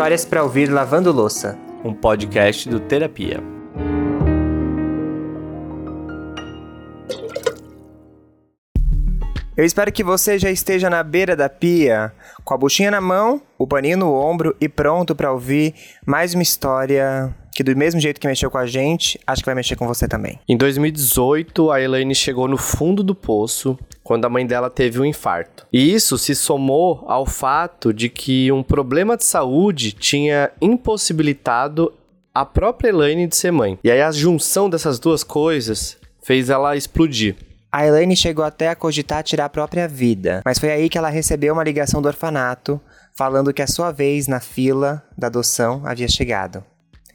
Histórias para ouvir lavando louça. Um podcast do Terapia. Eu espero que você já esteja na beira da pia, com a buchinha na mão, o paninho no ombro e pronto para ouvir mais uma história que do mesmo jeito que mexeu com a gente, acho que vai mexer com você também. Em 2018, a Elaine chegou no fundo do poço quando a mãe dela teve um infarto. E isso se somou ao fato de que um problema de saúde tinha impossibilitado a própria Elaine de ser mãe. E aí a junção dessas duas coisas fez ela explodir. A Elaine chegou até a cogitar tirar a própria vida, mas foi aí que ela recebeu uma ligação do orfanato falando que a sua vez na fila da adoção havia chegado.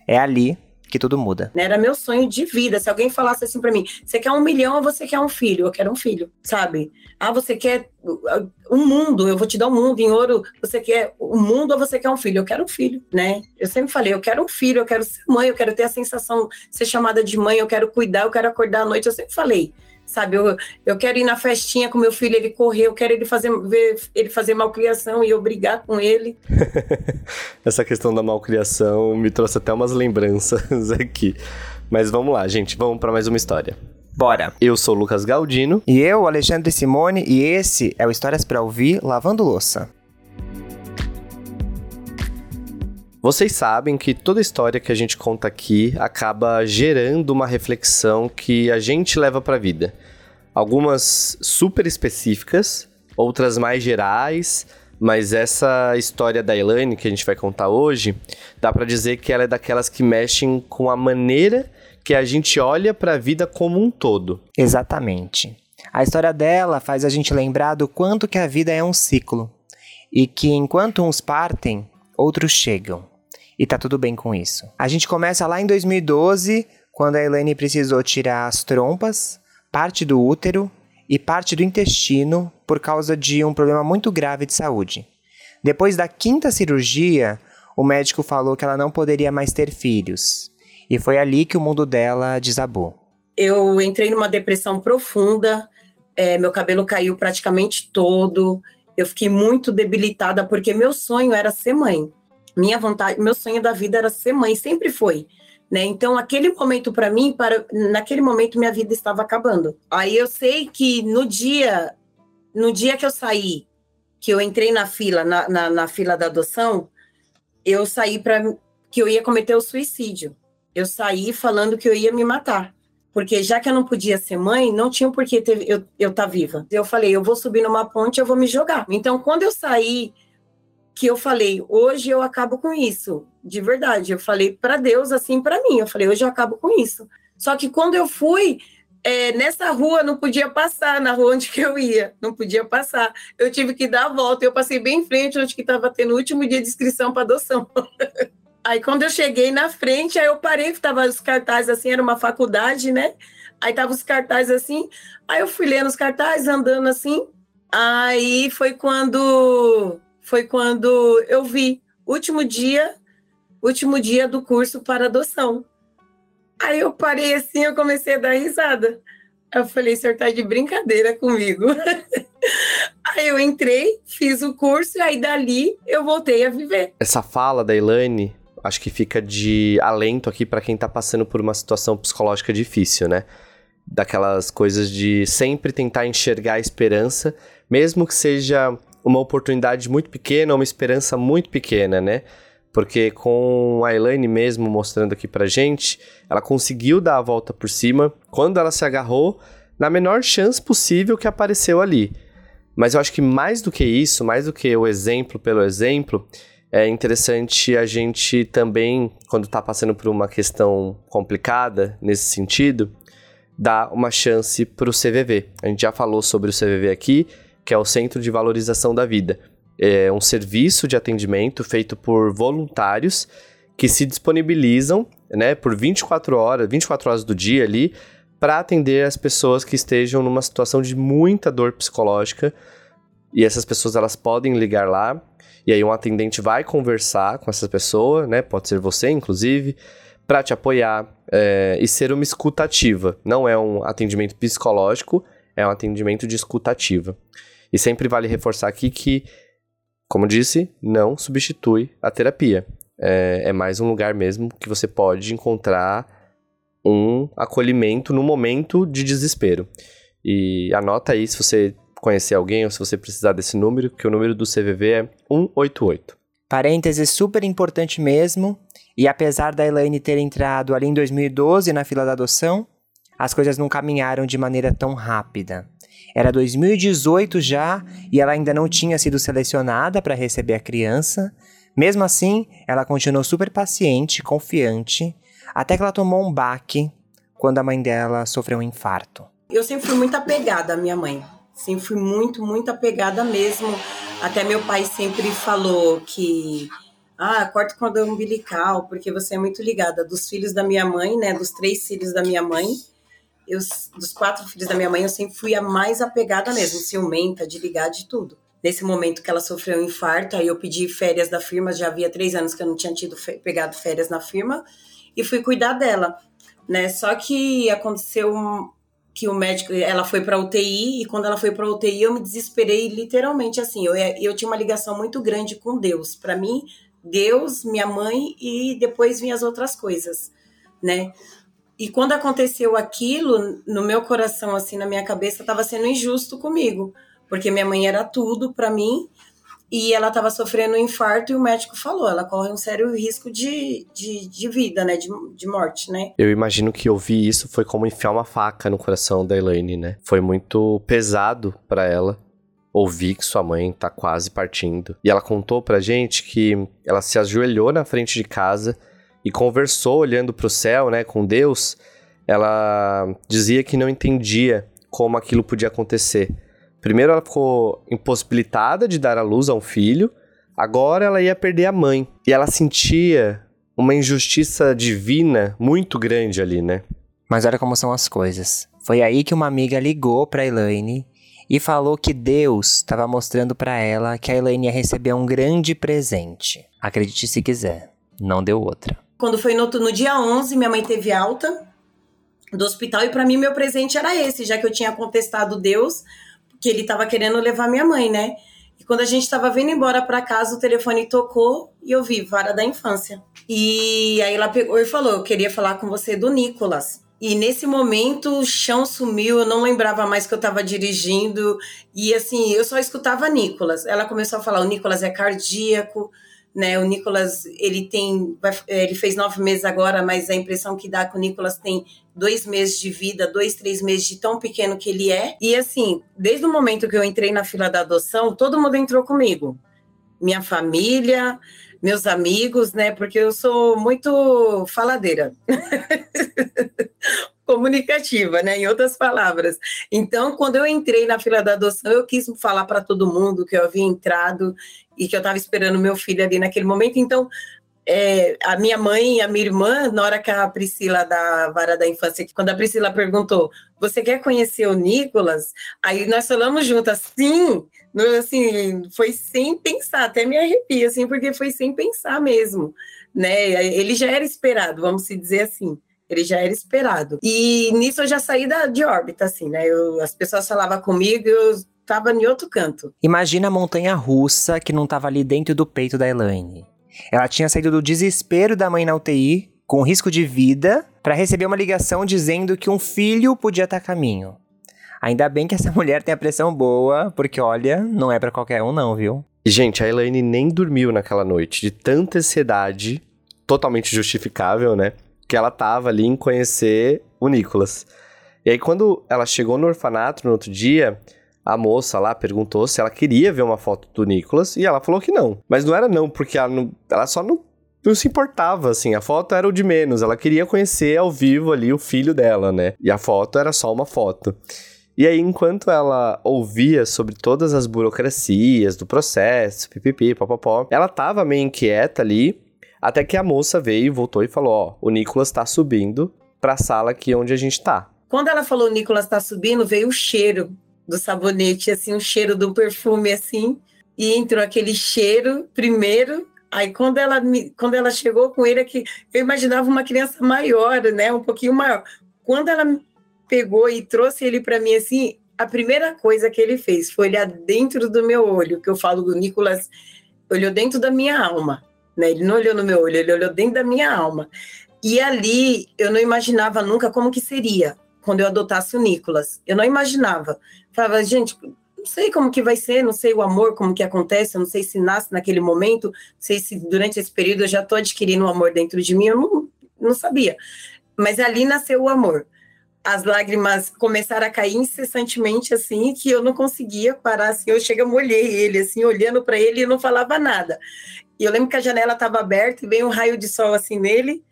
É ali que tudo muda. Era meu sonho de vida. Se alguém falasse assim para mim, você quer um milhão ou você quer um filho? Eu quero um filho, sabe? Ah, você quer um mundo, eu vou te dar um mundo em ouro. Você quer um mundo ou você quer um filho? Eu quero um filho, né? Eu sempre falei, eu quero um filho, eu quero ser mãe, eu quero ter a sensação de ser chamada de mãe, eu quero cuidar, eu quero acordar à noite. Eu sempre falei sabe? Eu, eu quero ir na festinha com meu filho, ele correr, eu quero ele fazer, ver ele fazer malcriação e eu brigar com ele. Essa questão da malcriação me trouxe até umas lembranças aqui. Mas vamos lá, gente, vamos para mais uma história. Bora! Eu sou o Lucas Galdino. E eu, Alexandre Simone, e esse é o Histórias para Ouvir Lavando Louça. Vocês sabem que toda história que a gente conta aqui acaba gerando uma reflexão que a gente leva para a vida. Algumas super específicas, outras mais gerais, mas essa história da Elaine que a gente vai contar hoje, dá para dizer que ela é daquelas que mexem com a maneira que a gente olha para a vida como um todo. Exatamente. A história dela faz a gente lembrar do quanto que a vida é um ciclo e que enquanto uns partem, outros chegam e tá tudo bem com isso. A gente começa lá em 2012, quando a Elaine precisou tirar as trompas, parte do útero e parte do intestino por causa de um problema muito grave de saúde. Depois da quinta cirurgia, o médico falou que ela não poderia mais ter filhos. E foi ali que o mundo dela desabou. Eu entrei numa depressão profunda, é, meu cabelo caiu praticamente todo, eu fiquei muito debilitada porque meu sonho era ser mãe minha vontade, meu sonho da vida era ser mãe, sempre foi. Né? Então, aquele momento para mim, para naquele momento minha vida estava acabando. Aí eu sei que no dia, no dia que eu saí, que eu entrei na fila, na, na, na fila da adoção, eu saí para que eu ia cometer o suicídio. Eu saí falando que eu ia me matar. Porque já que eu não podia ser mãe, não tinha por que eu estar tá viva. Eu falei, eu vou subir numa ponte, eu vou me jogar. Então, quando eu saí que eu falei, hoje eu acabo com isso, de verdade. Eu falei para Deus assim para mim, eu falei, hoje eu acabo com isso. Só que quando eu fui é, nessa rua, não podia passar na rua onde que eu ia, não podia passar. Eu tive que dar a volta. Eu passei bem em frente onde que estava tendo o último dia de inscrição para adoção. aí quando eu cheguei na frente, aí eu parei, que tava os cartazes assim, era uma faculdade, né? Aí tava os cartazes assim, aí eu fui lendo os cartazes, andando assim. Aí foi quando foi quando eu vi último dia, último dia do curso para adoção. Aí eu parei assim, eu comecei a dar risada. Eu falei, senhor tá de brincadeira comigo. aí eu entrei, fiz o curso e aí dali eu voltei a viver. Essa fala da Elaine, acho que fica de alento aqui para quem tá passando por uma situação psicológica difícil, né? Daquelas coisas de sempre tentar enxergar a esperança, mesmo que seja uma oportunidade muito pequena, uma esperança muito pequena, né? Porque com a Elaine mesmo mostrando aqui pra gente, ela conseguiu dar a volta por cima quando ela se agarrou na menor chance possível que apareceu ali. Mas eu acho que mais do que isso, mais do que o exemplo pelo exemplo, é interessante a gente também, quando está passando por uma questão complicada nesse sentido, dar uma chance para o CVV. A gente já falou sobre o CVV aqui, que é o Centro de Valorização da Vida. É um serviço de atendimento feito por voluntários que se disponibilizam, né, por 24 horas, 24 horas do dia ali, para atender as pessoas que estejam numa situação de muita dor psicológica. E essas pessoas elas podem ligar lá, e aí um atendente vai conversar com essa pessoa, né, pode ser você inclusive, para te apoiar é, e ser uma escutativa. Não é um atendimento psicológico, é um atendimento de escutativa. E sempre vale reforçar aqui que, como disse, não substitui a terapia. é, é mais um lugar mesmo que você pode encontrar um acolhimento no momento de desespero. E anota aí se você conhecer alguém ou se você precisar desse número, que o número do CVV é 188. Parênteses super importante mesmo. E apesar da Elaine ter entrado ali em 2012 na fila da adoção, as coisas não caminharam de maneira tão rápida. Era 2018 já e ela ainda não tinha sido selecionada para receber a criança. Mesmo assim, ela continuou super paciente, confiante, até que ela tomou um baque quando a mãe dela sofreu um infarto. Eu sempre fui muito apegada à minha mãe. Sempre fui muito, muito apegada mesmo. Até meu pai sempre falou que ah, corta cordão umbilical, porque você é muito ligada dos filhos da minha mãe, né? Dos três filhos da minha mãe. Eu, dos quatro filhos da minha mãe, eu sempre fui a mais apegada mesmo, ciumenta, de ligar de tudo. Nesse momento que ela sofreu um infarto, aí eu pedi férias da firma, já havia três anos que eu não tinha tido pegado férias na firma, e fui cuidar dela, né? Só que aconteceu que o médico, ela foi para UTI e quando ela foi para UTI eu me desesperei literalmente assim. Eu, eu tinha uma ligação muito grande com Deus. Para mim, Deus, minha mãe e depois vinham as outras coisas, né? E quando aconteceu aquilo, no meu coração assim, na minha cabeça, estava sendo injusto comigo, porque minha mãe era tudo para mim e ela estava sofrendo um infarto e o médico falou, ela corre um sério risco de, de, de vida, né, de, de morte, né. Eu imagino que ouvir isso foi como enfiar uma faca no coração da Elaine, né. Foi muito pesado para ela ouvir que sua mãe tá quase partindo. E ela contou pra gente que ela se ajoelhou na frente de casa e conversou olhando para o céu, né, com Deus. Ela dizia que não entendia como aquilo podia acontecer Primeiro ela ficou impossibilitada de dar à luz a um filho, agora ela ia perder a mãe. E ela sentia uma injustiça divina muito grande ali, né? Mas olha como são as coisas. Foi aí que uma amiga ligou para Elaine e falou que Deus estava mostrando para ela que a Elaine ia receber um grande presente. Acredite se quiser, não deu outra. Quando foi no, no dia 11, minha mãe teve alta do hospital e para mim meu presente era esse, já que eu tinha contestado Deus, que ele estava querendo levar minha mãe, né? E quando a gente estava vindo embora para casa, o telefone tocou e eu vi vara da infância. E aí ela pegou e falou: Eu queria falar com você do Nicolas. E nesse momento o chão sumiu, eu não lembrava mais que eu estava dirigindo. E assim, eu só escutava Nicolas. Ela começou a falar: o Nicolas é cardíaco, né? O Nicolas, ele tem, ele fez nove meses agora, mas a impressão que dá é que o Nicolas tem dois meses de vida, dois, três meses de tão pequeno que ele é. E assim, desde o momento que eu entrei na fila da adoção, todo mundo entrou comigo. Minha família, meus amigos, né? Porque eu sou muito faladeira. comunicativa, né? Em outras palavras. Então, quando eu entrei na fila da adoção, eu quis falar para todo mundo que eu havia entrado e que eu estava esperando meu filho ali naquele momento. Então, é, a minha mãe e a minha irmã, na hora que a Priscila da Vara da Infância, quando a Priscila perguntou, você quer conhecer o Nicolas? Aí nós falamos juntas, sim, assim, foi sem pensar, até me arrepio, assim, porque foi sem pensar mesmo, né? Ele já era esperado, vamos se dizer assim. Ele já era esperado. E nisso eu já saí da, de órbita, assim, né? Eu, as pessoas falavam comigo e eu estava em outro canto. Imagina a montanha russa que não estava ali dentro do peito da Elaine. Ela tinha saído do desespero da mãe na UTI, com risco de vida, para receber uma ligação dizendo que um filho podia estar a caminho. Ainda bem que essa mulher tem a pressão boa, porque olha, não é para qualquer um não, viu? E, gente, a Elaine nem dormiu naquela noite, de tanta ansiedade, totalmente justificável, né? Que ela tava ali em conhecer o Nicolas. E aí, quando ela chegou no orfanato no outro dia, a moça lá perguntou se ela queria ver uma foto do Nicolas e ela falou que não. Mas não era não, porque ela, não, ela só não, não se importava, assim. A foto era o de menos. Ela queria conhecer ao vivo ali o filho dela, né? E a foto era só uma foto. E aí, enquanto ela ouvia sobre todas as burocracias do processo, pipipi, papapó, ela tava meio inquieta ali, até que a moça veio, voltou e falou: Ó, o Nicolas tá subindo pra sala aqui onde a gente tá. Quando ela falou o Nicolas tá subindo, veio o cheiro do sabonete, assim, o cheiro do perfume, assim. E entrou aquele cheiro primeiro. Aí quando ela, quando ela chegou com ele, é que eu imaginava uma criança maior, né? Um pouquinho maior. Quando ela pegou e trouxe ele para mim, assim, a primeira coisa que ele fez foi olhar dentro do meu olho, que eu falo do Nicolas, olhou dentro da minha alma né? Ele não olhou no meu olho, ele olhou dentro da minha alma. E ali eu não imaginava nunca como que seria quando eu adotasse o Nicolas. Eu não imaginava. Falava, gente, não sei como que vai ser, não sei o amor, como que acontece, eu não sei se nasce naquele momento, não sei se durante esse período eu já estou adquirindo um amor dentro de mim, eu não, não sabia. Mas ali nasceu o amor. As lágrimas começaram a cair incessantemente, assim, que eu não conseguia parar, assim, eu chega, molhei ele, assim, olhando para ele e não falava nada. E eu lembro que a janela estava aberta e veio um raio de sol, assim, nele,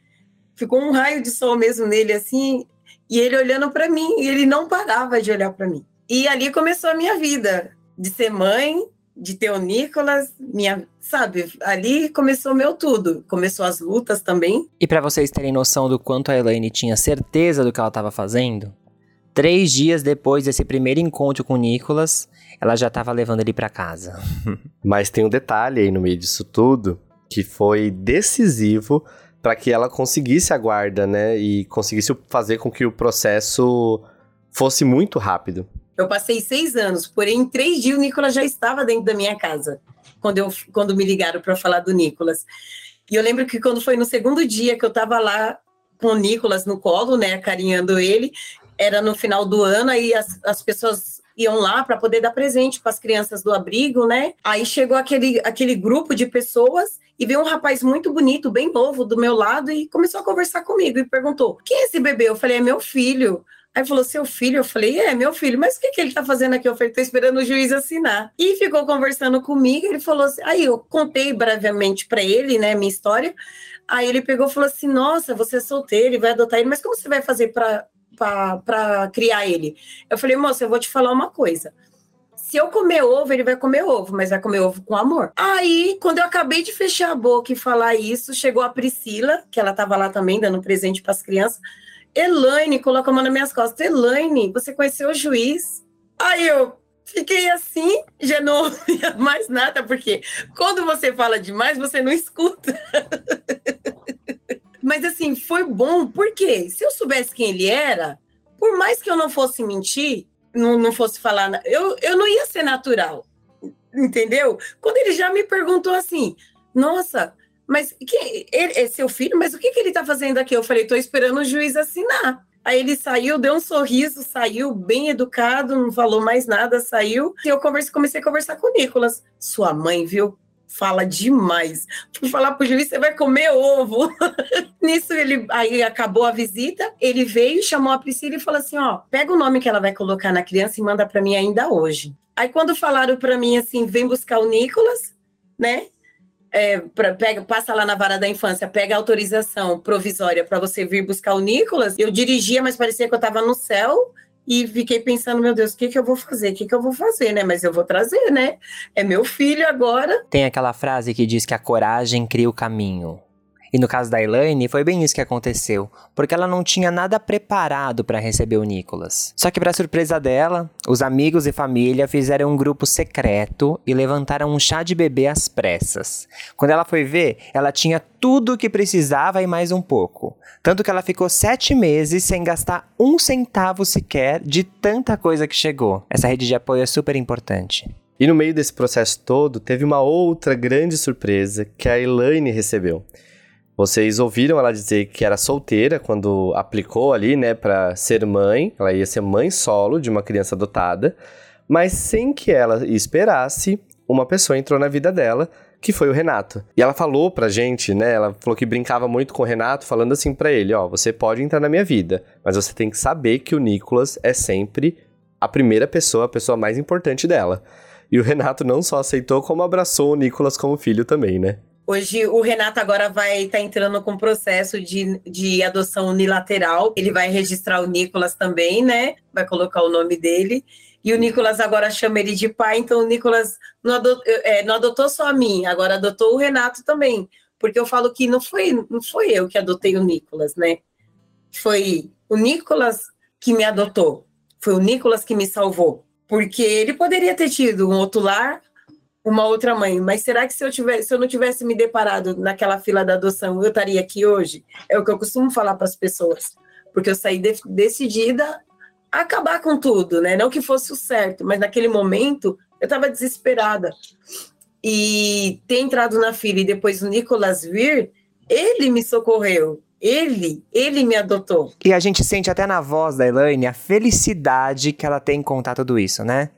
ficou um raio de sol mesmo nele, assim, e ele olhando para mim, e ele não parava de olhar para mim. E ali começou a minha vida, de ser mãe, de ter o Nicolas, minha, sabe, ali começou meu tudo. Começou as lutas também. E para vocês terem noção do quanto a Elaine tinha certeza do que ela estava fazendo, três dias depois desse primeiro encontro com o Nicolas, ela já estava levando ele para casa. Mas tem um detalhe aí no meio disso tudo que foi decisivo para que ela conseguisse a guarda, né, e conseguisse fazer com que o processo fosse muito rápido. Eu passei seis anos, porém em três dias o Nicolas já estava dentro da minha casa, quando, eu, quando me ligaram para falar do Nicolas. E eu lembro que quando foi no segundo dia que eu estava lá com o Nicolas no colo, né, carinhando ele, era no final do ano, aí as, as pessoas iam lá para poder dar presente para as crianças do abrigo, né? Aí chegou aquele, aquele grupo de pessoas e veio um rapaz muito bonito, bem novo, do meu lado e começou a conversar comigo e perguntou: quem é esse bebê? Eu falei: é meu filho. Aí falou, seu filho? Eu falei, é, meu filho, mas o que, que ele tá fazendo aqui? Eu falei, tô esperando o juiz assinar. E ficou conversando comigo, ele falou assim, aí eu contei brevemente para ele, né, minha história. Aí ele pegou e falou assim, nossa, você é solteiro e vai adotar ele, mas como você vai fazer para criar ele? Eu falei, moça, eu vou te falar uma coisa se eu comer ovo, ele vai comer ovo, mas vai comer ovo com amor. Aí, quando eu acabei de fechar a boca e falar isso, chegou a Priscila, que ela estava lá também dando presente para as crianças. Elaine, coloca a mão nas minhas costas. Elaine, você conheceu o juiz? Aí eu fiquei assim, já não ouvia mais nada, porque quando você fala demais, você não escuta. Mas assim, foi bom, porque se eu soubesse quem ele era, por mais que eu não fosse mentir, não, não fosse falar, eu, eu não ia ser natural, entendeu? Quando ele já me perguntou assim, nossa, mas que, ele, é seu filho? Mas o que, que ele está fazendo aqui? Eu falei, estou esperando o juiz assinar. Aí ele saiu, deu um sorriso, saiu bem educado, não falou mais nada, saiu. E eu comecei a conversar com o Nicolas. Sua mãe, viu? Fala demais. Fui falar pro juiz, você vai comer ovo. Nisso, ele aí acabou a visita, ele veio, chamou a Priscila e falou assim: ó, pega o nome que ela vai colocar na criança e manda para mim ainda hoje. Aí quando falaram para mim assim, vem buscar o Nicolas, né? é, pra, pega, passa lá na vara da infância, pega autorização provisória para você vir buscar o Nicolas. Eu dirigia, mas parecia que eu estava no céu e fiquei pensando, meu Deus, o que, que eu vou fazer? O que, que eu vou fazer, né? Mas eu vou trazer, né? É meu filho agora. Tem aquela frase que diz que a coragem cria o caminho. E no caso da Elaine, foi bem isso que aconteceu, porque ela não tinha nada preparado para receber o Nicholas. Só que, para surpresa dela, os amigos e família fizeram um grupo secreto e levantaram um chá de bebê às pressas. Quando ela foi ver, ela tinha tudo o que precisava e mais um pouco. Tanto que ela ficou sete meses sem gastar um centavo sequer de tanta coisa que chegou. Essa rede de apoio é super importante. E no meio desse processo todo, teve uma outra grande surpresa que a Elaine recebeu. Vocês ouviram ela dizer que era solteira quando aplicou ali, né, para ser mãe. Ela ia ser mãe solo de uma criança adotada, mas sem que ela esperasse, uma pessoa entrou na vida dela, que foi o Renato. E ela falou pra gente, né, ela falou que brincava muito com o Renato, falando assim para ele, ó, você pode entrar na minha vida, mas você tem que saber que o Nicolas é sempre a primeira pessoa, a pessoa mais importante dela. E o Renato não só aceitou, como abraçou o Nicolas como filho também, né? Hoje o Renato agora vai estar tá entrando com processo de, de adoção unilateral. Ele vai registrar o Nicolas também, né? Vai colocar o nome dele. E o Nicolas agora chama ele de pai, então o Nicolas não adotou, é, não adotou só a mim, agora adotou o Renato também. Porque eu falo que não foi, não foi eu que adotei o Nicolas, né? Foi o Nicolas que me adotou. Foi o Nicolas que me salvou. Porque ele poderia ter tido um outro lar, uma outra mãe. Mas será que se eu, tivesse, se eu não tivesse me deparado naquela fila da adoção, eu estaria aqui hoje? É o que eu costumo falar para as pessoas. Porque eu saí de, decidida a acabar com tudo, né? Não que fosse o certo, mas naquele momento eu estava desesperada. e ter entrado na fila e depois o Nicolas vir, ele me socorreu. Ele, ele me adotou. E a gente sente até na voz da Elaine a felicidade que ela tem em contar tudo isso, né?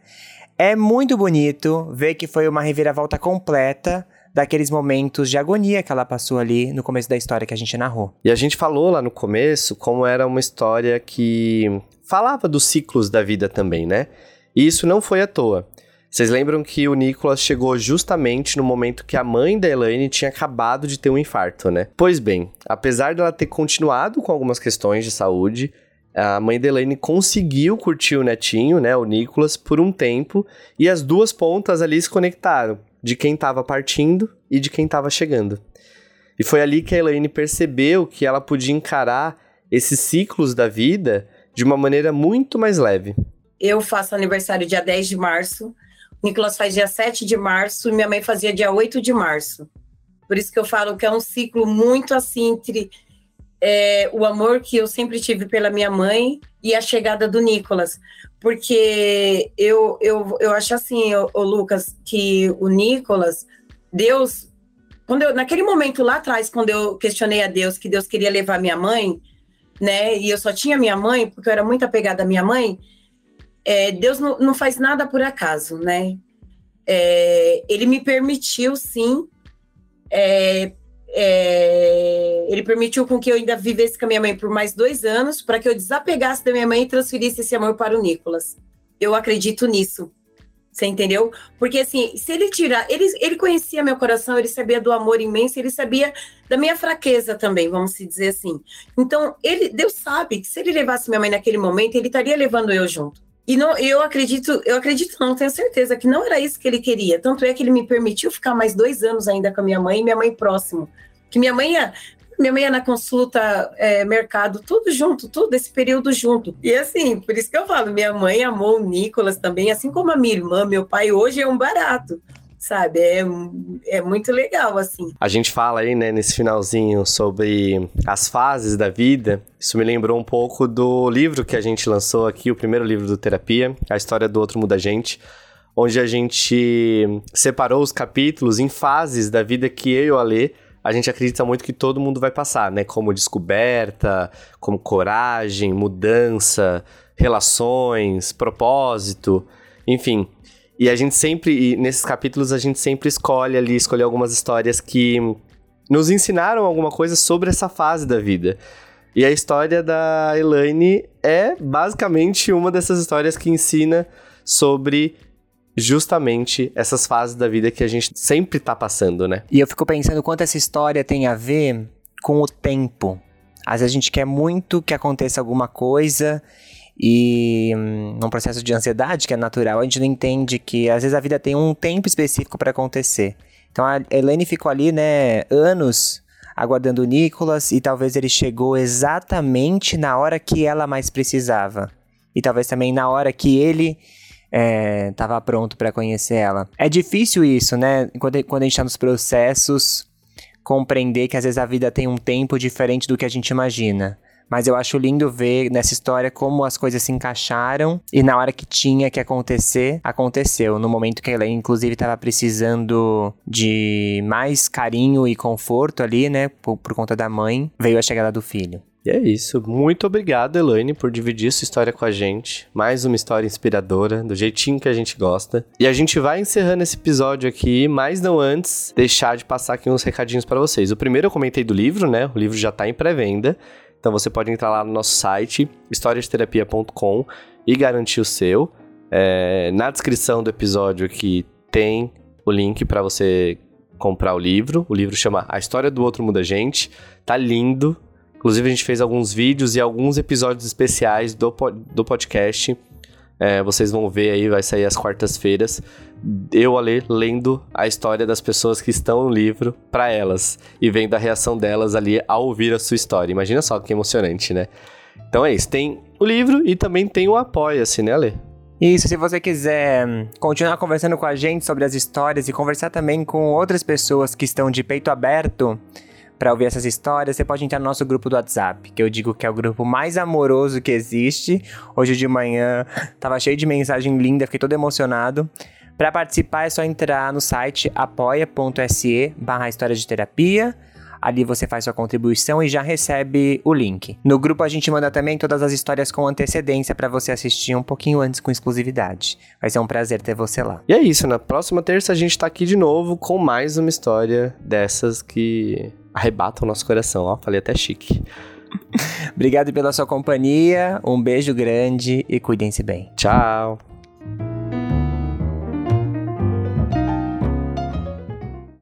É muito bonito ver que foi uma reviravolta completa daqueles momentos de agonia que ela passou ali no começo da história que a gente narrou. E a gente falou lá no começo como era uma história que falava dos ciclos da vida também, né? E isso não foi à toa. Vocês lembram que o Nicholas chegou justamente no momento que a mãe da Elaine tinha acabado de ter um infarto, né? Pois bem, apesar dela ter continuado com algumas questões de saúde, a mãe da Elaine conseguiu curtir o netinho, né, o Nicholas, por um tempo, e as duas pontas ali se conectaram de quem estava partindo e de quem estava chegando. E foi ali que a Elaine percebeu que ela podia encarar esses ciclos da vida de uma maneira muito mais leve. Eu faço aniversário dia 10 de março, o Nicolas faz dia 7 de março e minha mãe fazia dia 8 de março. Por isso que eu falo que é um ciclo muito assim entre é, o amor que eu sempre tive pela minha mãe e a chegada do Nicolas porque eu, eu, eu acho assim, o, Lucas, que o Nicolas, Deus, quando eu, naquele momento lá atrás, quando eu questionei a Deus que Deus queria levar minha mãe, né, e eu só tinha minha mãe, porque eu era muito apegada à minha mãe, é, Deus não, não faz nada por acaso, né? É, ele me permitiu, sim, é, é, ele permitiu com que eu ainda vivesse com a minha mãe por mais dois anos, para que eu desapegasse da minha mãe e transferisse esse amor para o Nicolas. Eu acredito nisso. Você entendeu? Porque assim, se ele tirar, ele, ele conhecia meu coração, ele sabia do amor imenso, ele sabia da minha fraqueza também, vamos dizer assim. Então, ele, Deus sabe que se ele levasse minha mãe naquele momento, ele estaria levando eu junto. E não, eu acredito, eu acredito, não tenho certeza que não era isso que ele queria. Tanto é que ele me permitiu ficar mais dois anos ainda com a minha mãe e minha mãe próximo. Que minha mãe ia, minha mãe ia na consulta, é, mercado, tudo junto, tudo esse período junto. E assim, por isso que eu falo, minha mãe amou o Nicolas também, assim como a minha irmã, meu pai hoje é um barato sabe? É, é muito legal, assim. A gente fala aí, né, nesse finalzinho sobre as fases da vida. Isso me lembrou um pouco do livro que a gente lançou aqui, o primeiro livro do Terapia, A História do Outro Muda a Gente, onde a gente separou os capítulos em fases da vida que eu e o Alê a gente acredita muito que todo mundo vai passar, né? Como descoberta, como coragem, mudança, relações, propósito, enfim. E a gente sempre, nesses capítulos, a gente sempre escolhe ali, escolhe algumas histórias que nos ensinaram alguma coisa sobre essa fase da vida. E a história da Elaine é basicamente uma dessas histórias que ensina sobre justamente essas fases da vida que a gente sempre tá passando, né? E eu fico pensando quanto essa história tem a ver com o tempo. Às vezes a gente quer muito que aconteça alguma coisa e hum, num processo de ansiedade que é natural, a gente não entende que às vezes a vida tem um tempo específico para acontecer. Então a Elaine ficou ali, né, anos aguardando o Nicolas e talvez ele chegou exatamente na hora que ela mais precisava. E talvez também na hora que ele estava é, pronto para conhecer ela. É difícil isso, né? Quando, quando a gente está nos processos, compreender que às vezes a vida tem um tempo diferente do que a gente imagina. Mas eu acho lindo ver nessa história como as coisas se encaixaram e na hora que tinha que acontecer, aconteceu. No momento que ela, inclusive, estava precisando de mais carinho e conforto ali, né, por, por conta da mãe, veio a chegada do filho. E é isso. Muito obrigado, Elaine, por dividir sua história com a gente. Mais uma história inspiradora, do jeitinho que a gente gosta. E a gente vai encerrando esse episódio aqui, mas não antes deixar de passar aqui uns recadinhos para vocês. O primeiro eu comentei do livro, né? O livro já tá em pré-venda. Então você pode entrar lá no nosso site, historiasterapia.com e garantir o seu. É, na descrição do episódio aqui tem o link para você comprar o livro. O livro chama A História do Outro Muda Gente. Tá lindo, Inclusive, a gente fez alguns vídeos e alguns episódios especiais do, do podcast. É, vocês vão ver aí, vai sair às quartas-feiras. Eu, Ale, lendo a história das pessoas que estão no livro para elas e vendo a reação delas ali ao ouvir a sua história. Imagina só que emocionante, né? Então é isso. Tem o livro e também tem o Apoia-se, né, Ale? Isso, se você quiser continuar conversando com a gente sobre as histórias e conversar também com outras pessoas que estão de peito aberto para ouvir essas histórias, você pode entrar no nosso grupo do WhatsApp, que eu digo que é o grupo mais amoroso que existe. Hoje de manhã tava cheio de mensagem linda, fiquei todo emocionado. Para participar é só entrar no site apoia.se barra história de terapia. Ali você faz sua contribuição e já recebe o link. No grupo a gente manda também todas as histórias com antecedência para você assistir um pouquinho antes com exclusividade. Vai ser um prazer ter você lá. E é isso, na próxima terça a gente tá aqui de novo com mais uma história dessas que arrebatam o nosso coração, ó. Falei até chique. Obrigado pela sua companhia, um beijo grande e cuidem-se bem. Tchau.